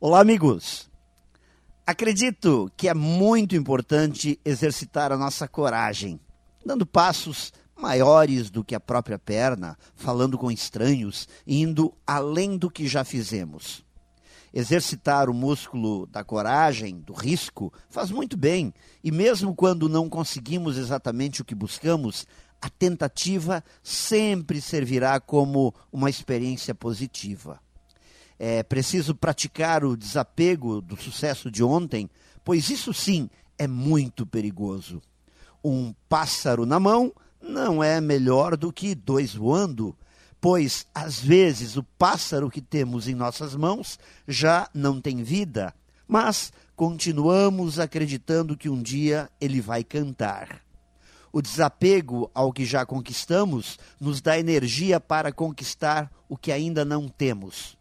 Olá, amigos! Acredito que é muito importante exercitar a nossa coragem, dando passos maiores do que a própria perna, falando com estranhos, indo além do que já fizemos. Exercitar o músculo da coragem, do risco, faz muito bem, e mesmo quando não conseguimos exatamente o que buscamos, a tentativa sempre servirá como uma experiência positiva. É preciso praticar o desapego do sucesso de ontem, pois isso sim é muito perigoso. Um pássaro na mão não é melhor do que dois voando, pois às vezes o pássaro que temos em nossas mãos já não tem vida, mas continuamos acreditando que um dia ele vai cantar. O desapego ao que já conquistamos nos dá energia para conquistar o que ainda não temos.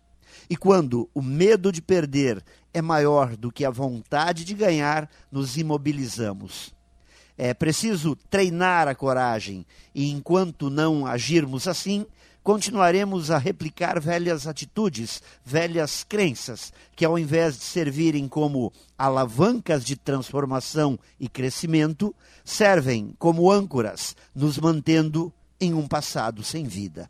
E quando o medo de perder é maior do que a vontade de ganhar, nos imobilizamos. É preciso treinar a coragem, e enquanto não agirmos assim, continuaremos a replicar velhas atitudes, velhas crenças, que ao invés de servirem como alavancas de transformação e crescimento, servem como âncoras, nos mantendo em um passado sem vida.